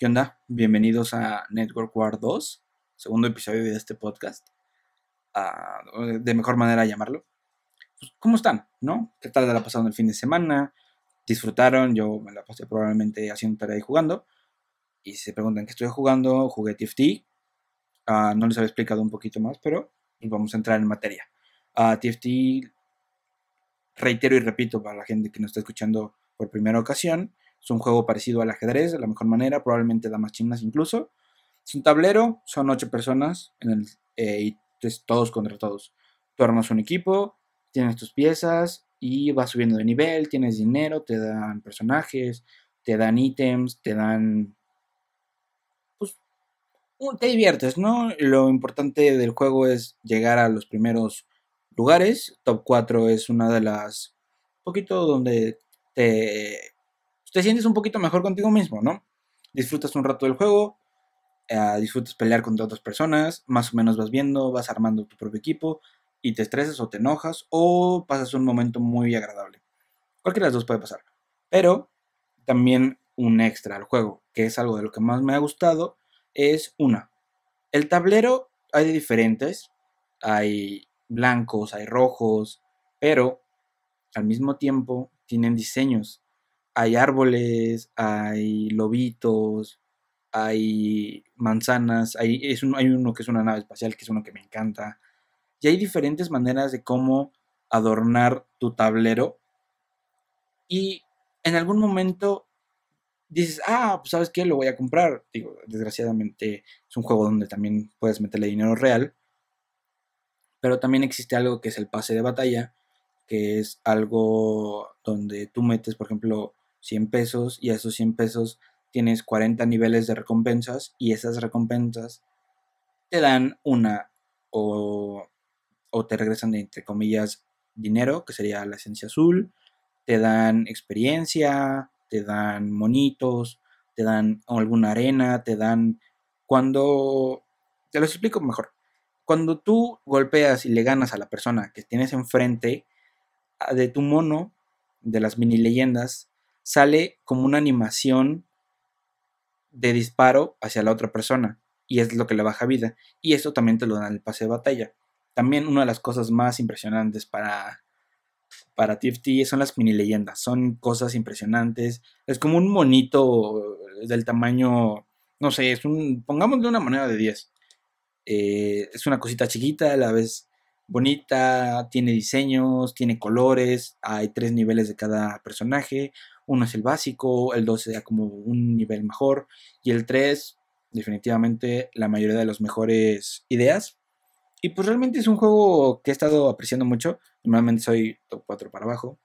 ¿Qué onda? Bienvenidos a Network War 2, segundo episodio de este podcast. Ah, de mejor manera llamarlo. Pues, ¿Cómo están? ¿No? ¿Qué tal la pasaron el fin de semana? ¿Disfrutaron? Yo me la pasé probablemente haciendo tarea y jugando. Y si se preguntan qué estoy jugando, jugué TFT. Ah, no les había explicado un poquito más, pero vamos a entrar en materia. Ah, TFT, reitero y repito para la gente que nos está escuchando por primera ocasión, es un juego parecido al ajedrez, de la mejor manera, probablemente damas chinas incluso. Es un tablero, son ocho personas en eh, y es todos contra todos. Tú armas un equipo, tienes tus piezas y vas subiendo de nivel, tienes dinero, te dan personajes, te dan ítems, te dan... Pues te diviertes, ¿no? Lo importante del juego es llegar a los primeros lugares. Top 4 es una de las... Un poquito donde te te sientes un poquito mejor contigo mismo, ¿no? Disfrutas un rato del juego, eh, disfrutas pelear contra otras personas, más o menos vas viendo, vas armando tu propio equipo y te estresas o te enojas o pasas un momento muy agradable. Cualquiera de las dos puede pasar. Pero también un extra al juego, que es algo de lo que más me ha gustado, es una. El tablero hay de diferentes, hay blancos, hay rojos, pero al mismo tiempo tienen diseños hay árboles, hay lobitos, hay manzanas, hay, es hay uno que es una nave espacial, que es uno que me encanta. Y hay diferentes maneras de cómo adornar tu tablero. Y en algún momento dices, ah, pues sabes qué, lo voy a comprar. Digo, desgraciadamente es un juego donde también puedes meterle dinero real. Pero también existe algo que es el pase de batalla, que es algo donde tú metes, por ejemplo, 100 pesos y a esos 100 pesos tienes 40 niveles de recompensas y esas recompensas te dan una o, o te regresan de, entre comillas dinero, que sería la esencia azul, te dan experiencia, te dan monitos, te dan alguna arena, te dan cuando te lo explico mejor. Cuando tú golpeas y le ganas a la persona que tienes enfrente de tu mono de las mini leyendas, sale como una animación de disparo hacia la otra persona y es lo que le baja vida y eso también te lo da en el pase de batalla. También una de las cosas más impresionantes para para TFT son las mini leyendas, son cosas impresionantes, es como un monito del tamaño, no sé, es un, pongamos de una moneda de 10. Eh, es una cosita chiquita, a la vez bonita, tiene diseños, tiene colores, hay tres niveles de cada personaje, uno es el básico, el 2 sea como un nivel mejor y el 3 definitivamente la mayoría de las mejores ideas. Y pues realmente es un juego que he estado apreciando mucho. Normalmente soy top 4 para abajo.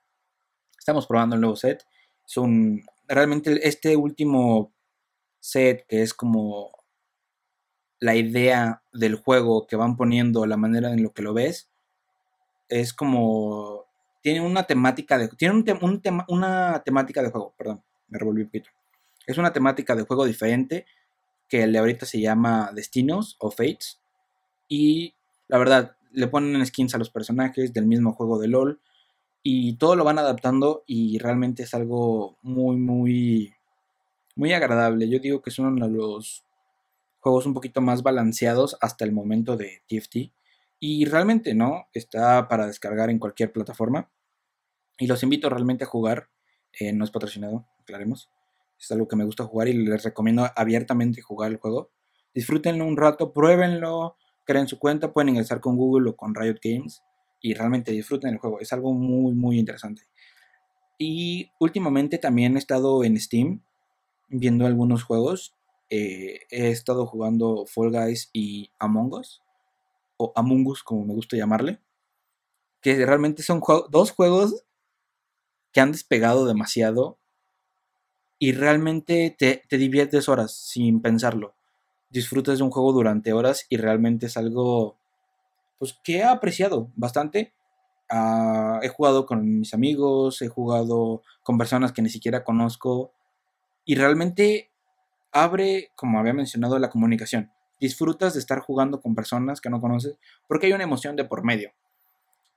Estamos probando el nuevo set. Es un realmente este último set que es como la idea del juego que van poniendo, la manera en lo que lo ves, es como tiene una temática de tiene un, tema, una temática de juego, perdón, me revolví un poquito. Es una temática de juego diferente que el de ahorita se llama Destinos o Fates y la verdad le ponen skins a los personajes del mismo juego de LoL y todo lo van adaptando y realmente es algo muy muy muy agradable. Yo digo que es uno de los juegos un poquito más balanceados hasta el momento de TFT y realmente no, está para descargar en cualquier plataforma. Y los invito realmente a jugar. Eh, no es patrocinado, aclaremos. Es algo que me gusta jugar y les recomiendo abiertamente jugar el juego. Disfrútenlo un rato, pruébenlo, creen su cuenta, pueden ingresar con Google o con Riot Games y realmente disfruten el juego. Es algo muy, muy interesante. Y últimamente también he estado en Steam viendo algunos juegos. Eh, he estado jugando Fall Guys y Among Us, o Among Us como me gusta llamarle, que realmente son dos juegos que han despegado demasiado y realmente te, diviertes horas sin pensarlo. Disfrutas de un juego durante horas y realmente es algo pues que he apreciado bastante. Ah, he jugado con mis amigos, he jugado con personas que ni siquiera conozco y realmente abre, como había mencionado, la comunicación. Disfrutas de estar jugando con personas que no conoces porque hay una emoción de por medio.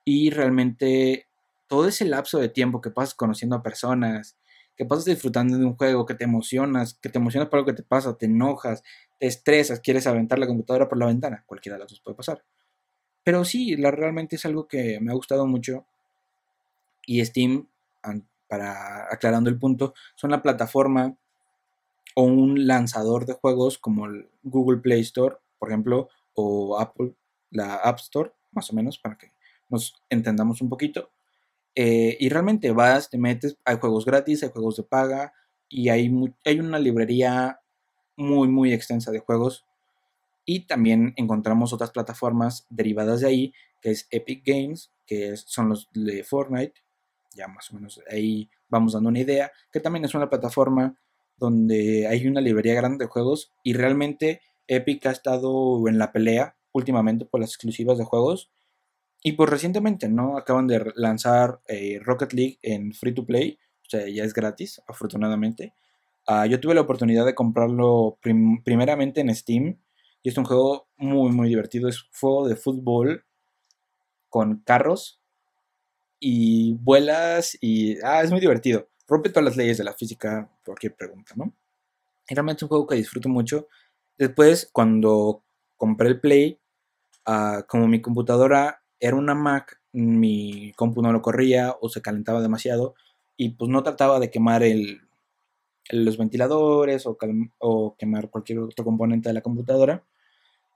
Y realmente todo ese lapso de tiempo que pasas conociendo a personas, que pasas disfrutando de un juego, que te emocionas, que te emocionas por lo que te pasa, te enojas, te estresas, quieres aventar la computadora por la ventana, cualquiera de las dos puede pasar. Pero sí, la, realmente es algo que me ha gustado mucho. Y Steam, para aclarando el punto, son la plataforma o un lanzador de juegos como el Google Play Store, por ejemplo, o Apple, la App Store, más o menos, para que nos entendamos un poquito. Eh, y realmente vas, te metes, hay juegos gratis, hay juegos de paga y hay, hay una librería muy, muy extensa de juegos. Y también encontramos otras plataformas derivadas de ahí, que es Epic Games, que son los de Fortnite. Ya más o menos ahí vamos dando una idea, que también es una plataforma donde hay una librería grande de juegos y realmente Epic ha estado en la pelea últimamente por las exclusivas de juegos y pues recientemente, ¿no? Acaban de lanzar eh, Rocket League en free to play, o sea, ya es gratis, afortunadamente. Ah, yo tuve la oportunidad de comprarlo primeramente en Steam y es un juego muy, muy divertido. Es un juego de fútbol con carros y vuelas y... Ah, es muy divertido. Rompe todas las leyes de la física, cualquier pregunta, ¿no? Y realmente es un juego que disfruto mucho. Después, cuando compré el Play, ah, como mi computadora era una Mac, mi compu no lo corría o se calentaba demasiado y pues no trataba de quemar el, los ventiladores o, o, quemar cualquier otro componente de la computadora.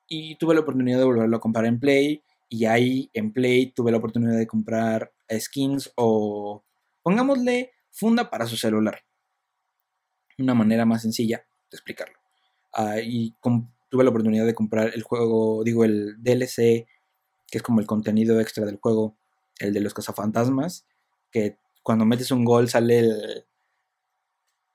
Y tuve la oportunidad de volverlo a comprar en Play y ahí en Play tuve la oportunidad de comprar skins o pongámosle funda para su celular. Una manera más sencilla de explicarlo. Ah, y tuve la oportunidad de comprar el juego, digo, el DLC que es como el contenido extra del juego, el de los cazafantasmas, que cuando metes un gol sale el,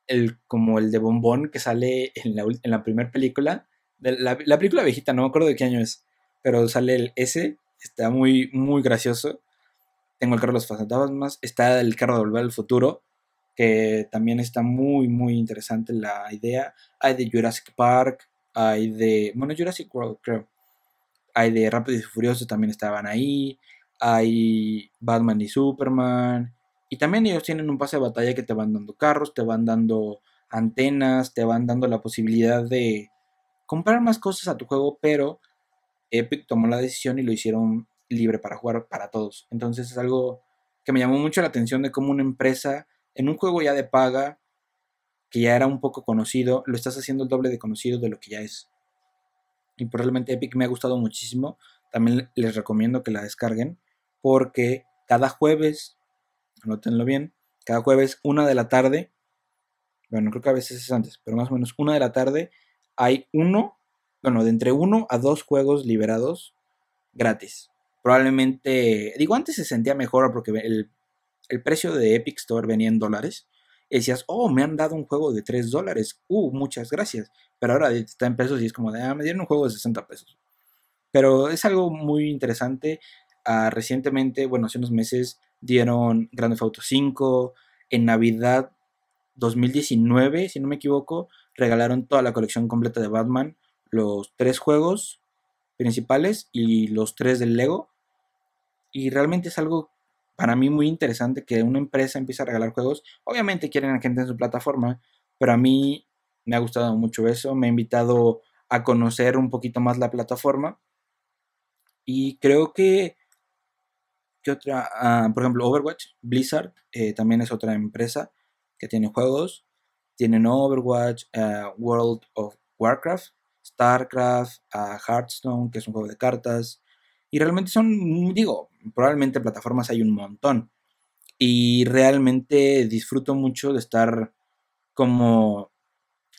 el como el de bombón que sale en la, en la primera película, la, película viejita, no me acuerdo de qué año es, pero sale el S, está muy, muy gracioso. Tengo el carro de los fantasmas, está el carro de Volver al Futuro, que también está muy, muy interesante la idea. Hay de Jurassic Park, hay de, bueno, Jurassic World creo, hay de Rápido y Furioso también estaban ahí, hay Batman y Superman, y también ellos tienen un pase de batalla que te van dando carros, te van dando antenas, te van dando la posibilidad de comprar más cosas a tu juego, pero Epic tomó la decisión y lo hicieron libre para jugar para todos. Entonces es algo que me llamó mucho la atención de cómo una empresa en un juego ya de paga, que ya era un poco conocido, lo estás haciendo el doble de conocido de lo que ya es y probablemente Epic me ha gustado muchísimo. También les recomiendo que la descarguen porque cada jueves, anótenlo bien, cada jueves una de la tarde, bueno, creo que a veces es antes, pero más o menos una de la tarde, hay uno, bueno, de entre uno a dos juegos liberados gratis. Probablemente, digo, antes se sentía mejor porque el, el precio de Epic Store venía en dólares decías, oh, me han dado un juego de 3 dólares, uh, muchas gracias. Pero ahora está en pesos y es como de, ah, me dieron un juego de 60 pesos. Pero es algo muy interesante. Ah, recientemente, bueno, hace unos meses dieron Grand Theft Auto 5. En Navidad 2019, si no me equivoco, regalaron toda la colección completa de Batman, los tres juegos principales y los tres del Lego. Y realmente es algo para mí muy interesante que una empresa empiece a regalar juegos. Obviamente quieren a gente en su plataforma, pero a mí me ha gustado mucho eso. Me ha invitado a conocer un poquito más la plataforma. Y creo que, que otra, ah, por ejemplo, Overwatch, Blizzard, eh, también es otra empresa que tiene juegos. Tienen Overwatch, ah, World of Warcraft, StarCraft, uh, Hearthstone, que es un juego de cartas. Y realmente son, digo, probablemente plataformas hay un montón. Y realmente disfruto mucho de estar como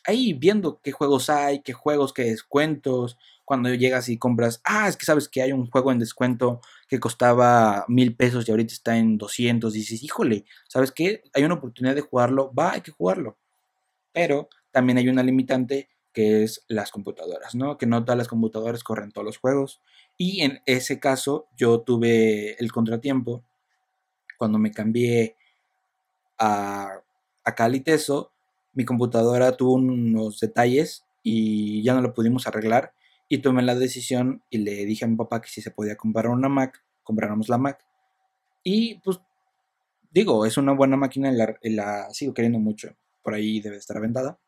ahí viendo qué juegos hay, qué juegos, qué descuentos. Cuando llegas y compras, ah, es que sabes que hay un juego en descuento que costaba mil pesos y ahorita está en 200. Y dices, híjole, ¿sabes qué? Hay una oportunidad de jugarlo, va, hay que jugarlo. Pero también hay una limitante que es las computadoras, ¿no? Que no todas las computadoras corren todos los juegos. Y en ese caso yo tuve el contratiempo cuando me cambié a, a Caliteso, mi computadora tuvo unos detalles y ya no lo pudimos arreglar y tomé la decisión y le dije a mi papá que si se podía comprar una Mac, compráramos la Mac. Y pues digo, es una buena máquina, la, la sigo queriendo mucho, por ahí debe estar aventada.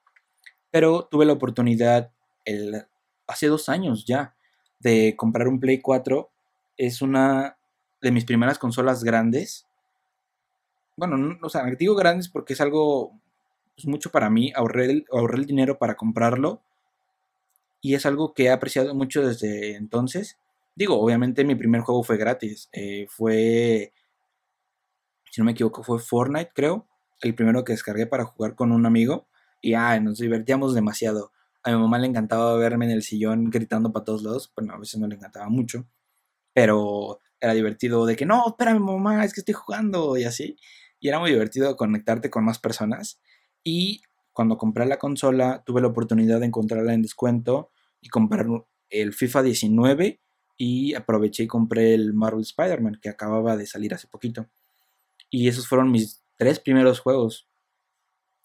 Pero tuve la oportunidad el, hace dos años ya de comprar un Play 4. Es una de mis primeras consolas grandes. Bueno, no, o sea, digo grandes porque es algo pues, mucho para mí. Ahorré el, el dinero para comprarlo. Y es algo que he apreciado mucho desde entonces. Digo, obviamente mi primer juego fue gratis. Eh, fue, si no me equivoco, fue Fortnite, creo. El primero que descargué para jugar con un amigo. Y ah, nos divertíamos demasiado. A mi mamá le encantaba verme en el sillón gritando para todos lados. Bueno, a veces no le encantaba mucho. Pero era divertido de que no, espérame mamá, es que estoy jugando y así. Y era muy divertido conectarte con más personas. Y cuando compré la consola, tuve la oportunidad de encontrarla en descuento y comprar el FIFA 19 y aproveché y compré el Marvel Spider-Man que acababa de salir hace poquito. Y esos fueron mis tres primeros juegos.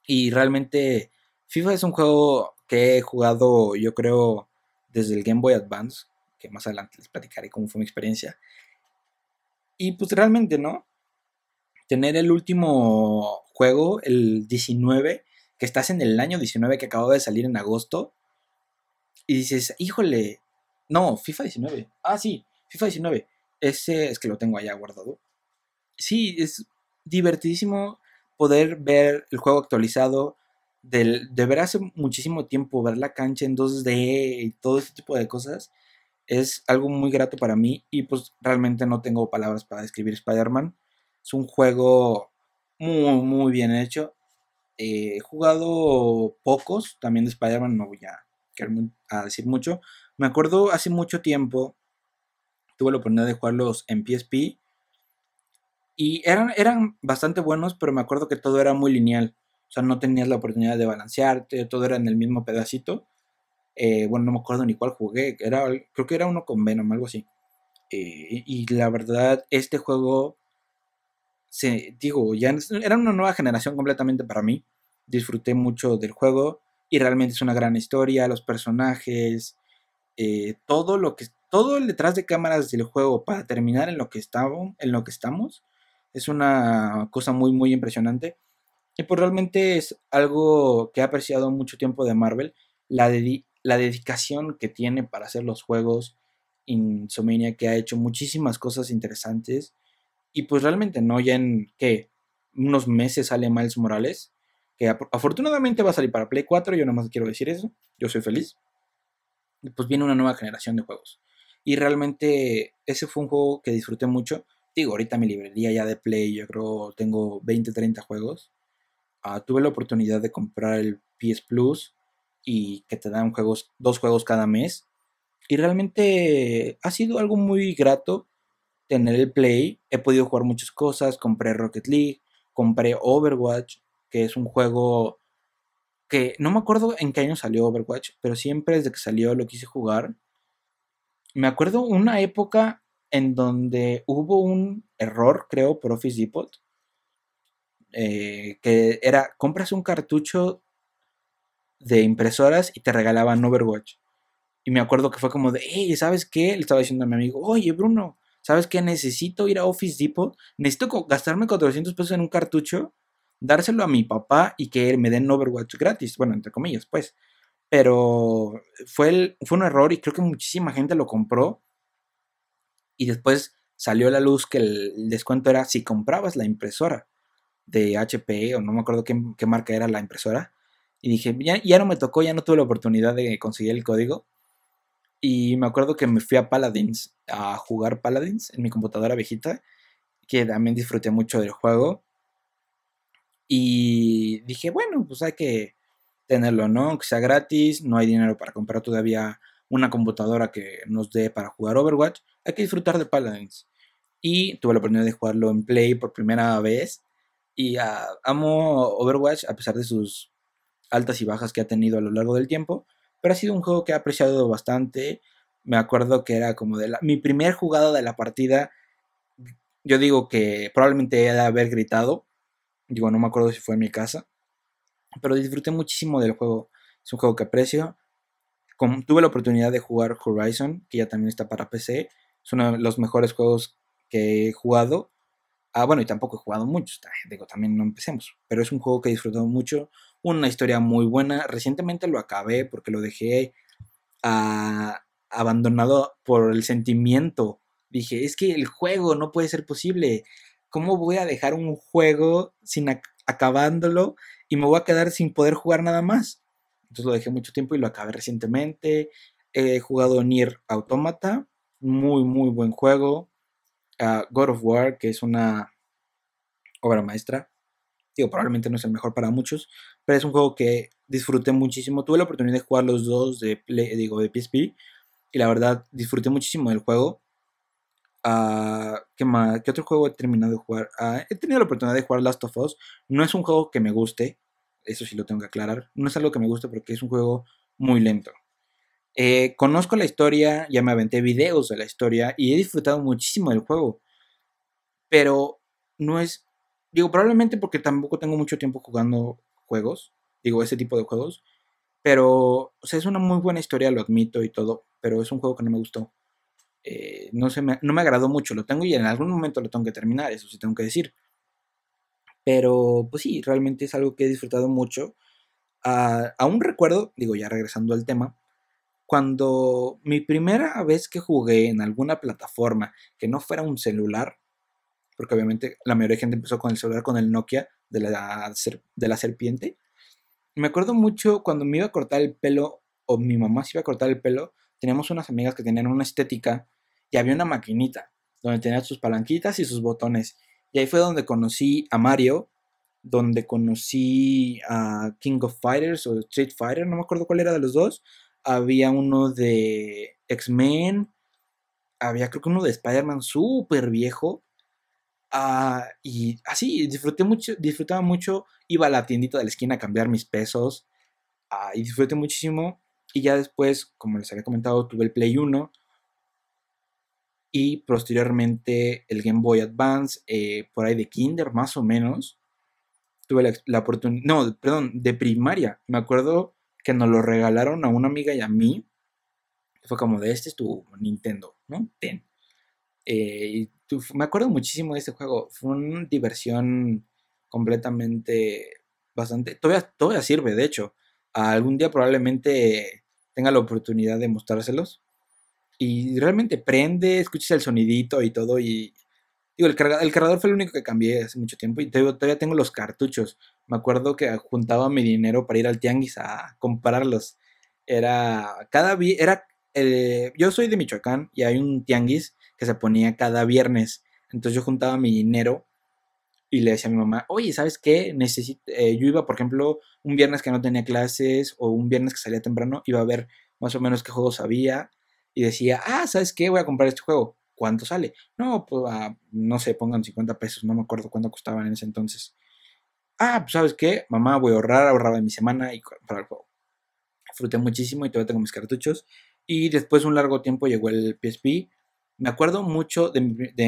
Y realmente FIFA es un juego que he jugado yo creo desde el Game Boy Advance, que más adelante les platicaré cómo fue mi experiencia. Y pues realmente, ¿no? Tener el último juego, el 19, que estás en el año 19 que acaba de salir en agosto, y dices, híjole, no, FIFA 19. Ah, sí, FIFA 19. Ese es que lo tengo allá guardado. Sí, es divertidísimo poder ver el juego actualizado, de, de, ver hace muchísimo tiempo, ver la cancha en 2D y todo ese tipo de cosas, es algo muy grato para mí y pues realmente no tengo palabras para describir Spider-Man. Es un juego muy, muy bien hecho. Eh, he jugado pocos, también de Spider-Man, no voy a, a decir mucho. Me acuerdo hace mucho tiempo, tuve la oportunidad de jugarlos en PSP y eran, eran bastante buenos, pero me acuerdo que todo era muy lineal. O sea, no tenías la oportunidad de balancearte, todo era en el mismo pedacito. Eh, bueno, no me acuerdo ni cuál jugué, era, creo que era uno con Venom, algo así. Eh, y la verdad, este juego, se, digo, ya era una nueva generación completamente para mí. Disfruté mucho del juego y realmente es una gran historia, los personajes, eh, todo lo que, todo el detrás de cámaras del juego para terminar en lo que estamos, en lo que estamos, es una cosa muy, muy impresionante. Y pues realmente es algo que he apreciado mucho tiempo de Marvel, la, la dedicación que tiene para hacer los juegos. Insomnia que ha hecho muchísimas cosas interesantes. Y pues realmente no, ya en que unos meses sale Miles Morales, que afortunadamente va a salir para Play 4, yo más quiero decir eso, yo soy feliz. Y pues viene una nueva generación de juegos. Y realmente ese fue un juego que disfruté mucho. Digo, ahorita mi librería ya de Play, yo creo tengo 20, 30 juegos. Ah, tuve la oportunidad de comprar el PS Plus y que te dan juegos, dos juegos cada mes. Y realmente ha sido algo muy grato tener el Play. He podido jugar muchas cosas. Compré Rocket League, compré Overwatch, que es un juego que no me acuerdo en qué año salió Overwatch, pero siempre desde que salió lo quise jugar. Me acuerdo una época en donde hubo un error, creo, por Office Depot, eh, que era, compras un cartucho de impresoras y te regalaban Overwatch. Y me acuerdo que fue como de, hey, ¿sabes qué? Le estaba diciendo a mi amigo, oye, Bruno, ¿sabes qué? Necesito ir a Office Depot, necesito gastarme 400 pesos en un cartucho, dárselo a mi papá y que él me den Overwatch gratis, bueno, entre comillas, pues. Pero fue, fue un error y creo que muchísima gente lo compró. Y después salió a la luz que el descuento era si comprabas la impresora de HP o no me acuerdo qué, marca era la impresora. Y dije, ya, ya, no me tocó, ya no tuve la oportunidad de conseguir el código. Y me acuerdo que me fui a Paladins a jugar Paladins en mi computadora viejita, que también disfruté mucho del juego. Y dije, bueno, pues hay que tenerlo, ¿no? Que sea gratis, no hay dinero para comprar todavía una computadora que nos dé para jugar Overwatch, hay que disfrutar de Paladins. Y tuve la oportunidad de jugarlo en Play por primera vez y ah, amo Overwatch a pesar de sus altas y bajas que ha tenido a lo largo del tiempo. Pero ha sido un juego que he apreciado bastante. Me acuerdo que era como de mi primer jugada de la partida. Yo digo que probablemente he de haber gritado. Digo, no me acuerdo si fue en mi casa. Pero disfruté muchísimo del juego. Es un juego que aprecio. Tuve la oportunidad de jugar Horizon, que ya también está para PC. Es uno de los mejores juegos que he jugado Ah, bueno, y tampoco he jugado mucho, digo, también no empecemos, pero es un juego que he disfrutado mucho, una historia muy buena. Recientemente lo acabé porque lo dejé ah, abandonado por el sentimiento. Dije, es que el juego no puede ser posible. ¿Cómo voy a dejar un juego sin acabándolo y me voy a quedar sin poder jugar nada más? Entonces lo dejé mucho tiempo y lo acabé recientemente. He jugado Nier Automata, muy, muy buen juego. God of War, que es una obra maestra. Digo, probablemente no es el mejor para muchos, pero es un juego que disfruté muchísimo. Tuve la oportunidad de jugar los dos de, digo, de PSP y la verdad disfruté muchísimo del juego. Uh, ¿qué, más? ¿Qué otro juego he terminado de jugar? Ah, he tenido la oportunidad de jugar Last of Us. No es un juego que me guste, eso sí lo tengo que aclarar. No es algo que me guste porque es un juego muy lento. Eh, conozco la historia, ya me aventé videos de la historia y he disfrutado muchísimo del juego. Pero no es. Digo, probablemente porque tampoco tengo mucho tiempo jugando juegos. Digo, ese tipo de juegos. Pero, o sea, es una muy buena historia, lo admito y todo. Pero es un juego que no me gustó. Eh, no, me, no me agradó mucho. Lo tengo y en algún momento lo tengo que terminar, eso sí tengo que decir. Pero, pues sí, realmente es algo que he disfrutado mucho. Uh, aún recuerdo, digo, ya regresando al tema, cuando mi primera vez que jugué en alguna plataforma que no fuera un celular, porque obviamente la mayoría de gente empezó con el celular, con el Nokia de la, de la serpiente, me acuerdo mucho cuando me iba a cortar el pelo, o mi mamá se iba a cortar el pelo, teníamos unas amigas que tenían una estética y había una maquinita donde tenía sus palanquitas y sus botones. Y ahí fue donde conocí a Mario, donde conocí a King of Fighters o Street Fighter, no me acuerdo cuál era de los dos, había uno de X-Men, había creo que uno de Spider-Man súper viejo. Ah, y así, disfruté mucho, disfrutaba mucho, iba a la tiendita de la esquina a cambiar mis pesos ah, y disfruté muchísimo. Y ya después, como les había comentado, tuve el Play 1 y posteriormente el Game Boy Advance, eh, por ahí de Kinder más o menos. Tuve la, la oportunidad, no, perdón, de primaria. Me acuerdo que nos lo regalaron a una amiga y a mí. Fue como de este es tu Nintendo, ¿no? Ten. Eh, me acuerdo muchísimo de este juego. Fue una diversión completamente bastante. Todavía, todavía sirve, de hecho. Algún día probablemente tenga la oportunidad de mostrárselos. Y realmente prende, escuchas el sonidito y todo. Y digo, el, cargador fue el único que cambié hace mucho tiempo. Y todavía tengo los cartuchos. Me acuerdo que juntaba mi dinero para ir al tianguis a comprarlos. Era cada era eh, yo soy de Michoacán y hay un tianguis que se ponía cada viernes. Entonces yo juntaba mi dinero y le decía a mi mamá, oye, ¿sabes qué? Necesito, eh, yo iba, por ejemplo, un viernes que no tenía clases o un viernes que salía temprano, iba a ver más o menos qué juegos había y decía, ah, ¿sabes qué? Voy a comprar este juego. ¿Cuánto sale? No, pues, ah, no sé, pongan 50 pesos, no me acuerdo cuánto costaban en ese entonces ah, pues sabes qué, mamá, voy a ahorrar, ahorraba en mi semana y para el juego. Disfruté muchísimo y todavía tengo mis cartuchos. Y después de un largo tiempo llegó el PSP. Me acuerdo mucho de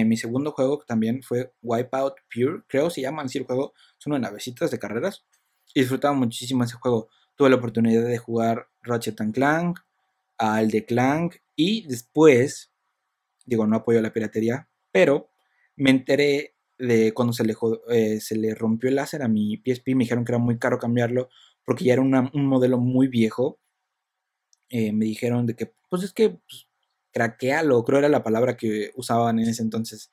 mi, segundo juego, que también fue Wipeout Pure, creo se llama así el juego. Son unas navecitas de carreras. Y disfrutaba muchísimo ese juego. Tuve la oportunidad de jugar Ratchet Clank, al de Clank. Y después, digo, no apoyo la piratería, pero me enteré de cuando se le, eh, se le rompió el láser a mi PSP, me dijeron que era muy caro cambiarlo porque ya era un modelo muy viejo. Eh, me dijeron de que, pues es que pues, craquealo, creo era la palabra que usaban en ese entonces.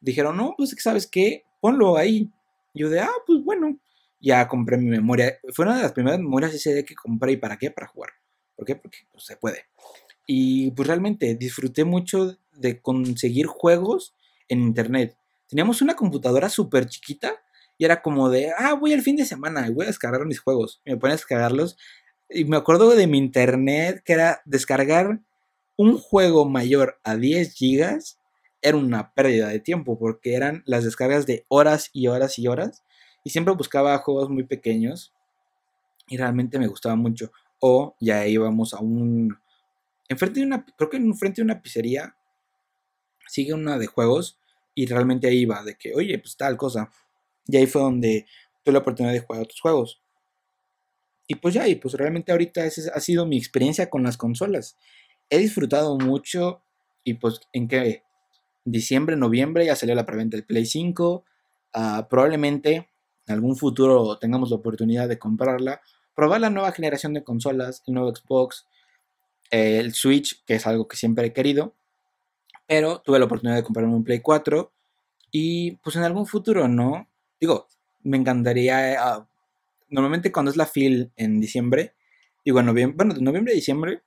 Dijeron, no, pues sabes qué, ponlo ahí. yo de, ah, pues bueno, ya compré mi memoria. Fue una de las primeras memorias ese que compré y para qué, para jugar. ¿Por qué? Porque pues, se puede. Y pues realmente disfruté mucho de conseguir juegos en internet teníamos una computadora súper chiquita y era como de, ah, voy al fin de semana y voy a descargar mis juegos. Me ponen a descargarlos. Y me acuerdo de mi internet que era descargar un juego mayor a 10 gigas era una pérdida de tiempo porque eran las descargas de horas y horas y horas. Y siempre buscaba juegos muy pequeños y realmente me gustaba mucho. O ya íbamos a un... Enfrente de una... Creo que enfrente de una pizzería sigue una de juegos y realmente ahí iba, de que, oye, pues tal cosa. Y ahí fue donde tuve la oportunidad de jugar otros juegos. Y pues ya, y pues realmente ahorita esa ha sido mi experiencia con las consolas. He disfrutado mucho y pues en que diciembre, noviembre ya salió la preventa del Play 5. Ah, probablemente en algún futuro tengamos la oportunidad de comprarla, probar la nueva generación de consolas, el nuevo Xbox, el Switch, que es algo que siempre he querido, pero tuve la oportunidad de comprarme un Play 4 y pues en algún futuro, ¿no? Digo, me encantaría, ah, normalmente cuando es la FIL en diciembre, digo, en noviembre, bueno, de noviembre a diciembre,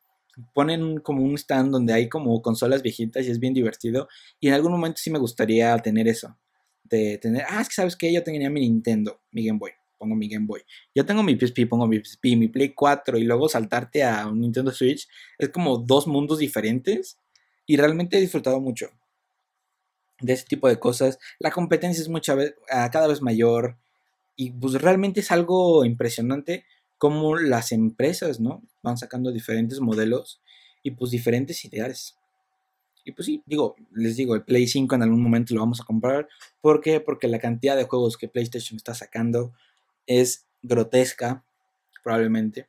ponen como un stand donde hay como consolas viejitas y es bien divertido. Y en algún momento sí me gustaría tener eso. De tener, ah, es que sabes que yo tenía mi Nintendo, mi Game Boy, pongo mi Game Boy. Yo tengo mi PSP, pongo mi PSP, mi Play 4 y luego saltarte a un Nintendo Switch. Es como dos mundos diferentes y realmente he disfrutado mucho de ese tipo de cosas. La competencia es ah, cada vez mayor y pues realmente es algo impresionante cómo las empresas, ¿no? Van sacando diferentes modelos y pues diferentes ideales. Y pues sí, digo, les digo, el Play 5 en algún momento lo vamos a comprar. ¿Por qué? Porque la cantidad de juegos que PlayStation está sacando es grotesca, probablemente.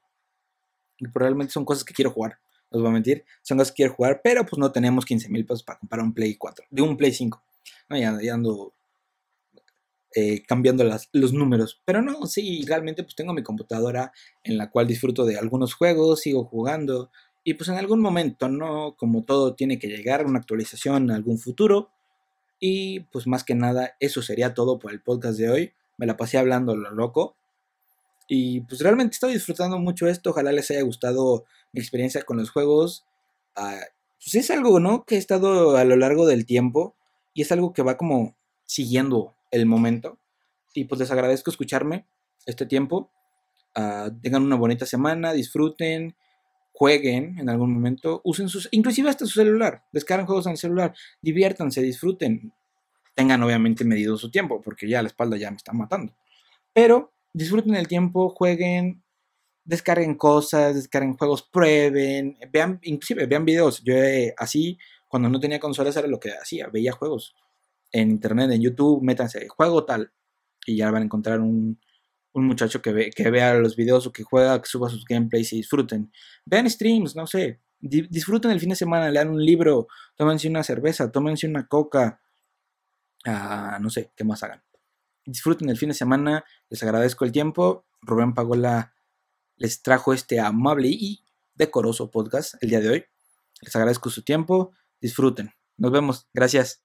Y probablemente son cosas que quiero jugar. No os voy a mentir, son cosas que quiero jugar, pero pues no tenemos 15 mil pesos para comprar un Play 4, de un Play 5. No, ya, ando eh, cambiando los números. Pero no, sí, realmente pues tengo mi computadora en la cual disfruto de algunos juegos, sigo jugando. Y pues en algún momento, ¿no? Como todo tiene que llegar una actualización algún futuro. Y pues más que nada, eso sería todo por el podcast de hoy. Me la pasé hablando lo loco. Y pues realmente estoy disfrutando mucho esto. Ojalá les haya gustado mi experiencia con los juegos. Ah, pues es algo, ¿no? Que he estado a lo largo del tiempo. Y es algo que va como siguiendo el momento. Y pues les agradezco escucharme este tiempo. Ah, tengan una bonita semana, disfruten, jueguen en algún momento, usen sus, inclusive hasta su celular, descarguen juegos en el celular, diviértanse, disfruten. Tengan obviamente medido su tiempo, porque ya la espalda ya me está matando. Pero disfruten el tiempo, jueguen, descarguen cosas, descarguen juegos, prueben, vean, inclusive vean videos. Yo así, cuando no tenía consolas era lo que hacía, veía juegos en internet, en YouTube, métanse, juego tal, y ya van a encontrar un, muchacho que, ve, que vea los videos o que juega, que suba sus gameplays y disfruten. Vean streams, no sé, disfruten el fin de semana, lean un libro, tómense una cerveza, tómense una coca, ah, no sé, qué más hagan. Disfruten el fin de semana, les agradezco el tiempo. Rubén Pagola les trajo este amable y decoroso podcast el día de hoy. Les agradezco su tiempo, disfruten. Nos vemos, gracias.